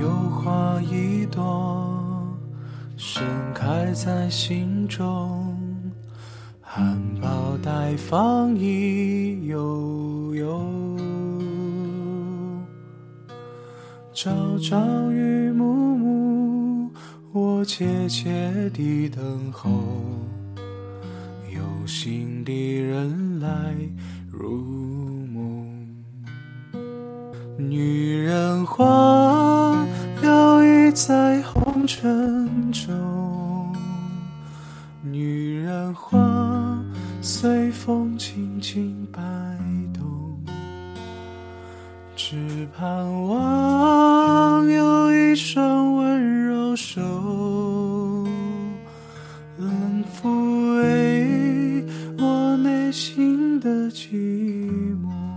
有花一朵，盛开在心中。含苞待放意悠悠，朝朝与暮暮，我切切地等候，有心的人来入梦。女人花沉重女人花随风轻轻摆动只盼望有一双温柔手能抚慰我内心的寂寞。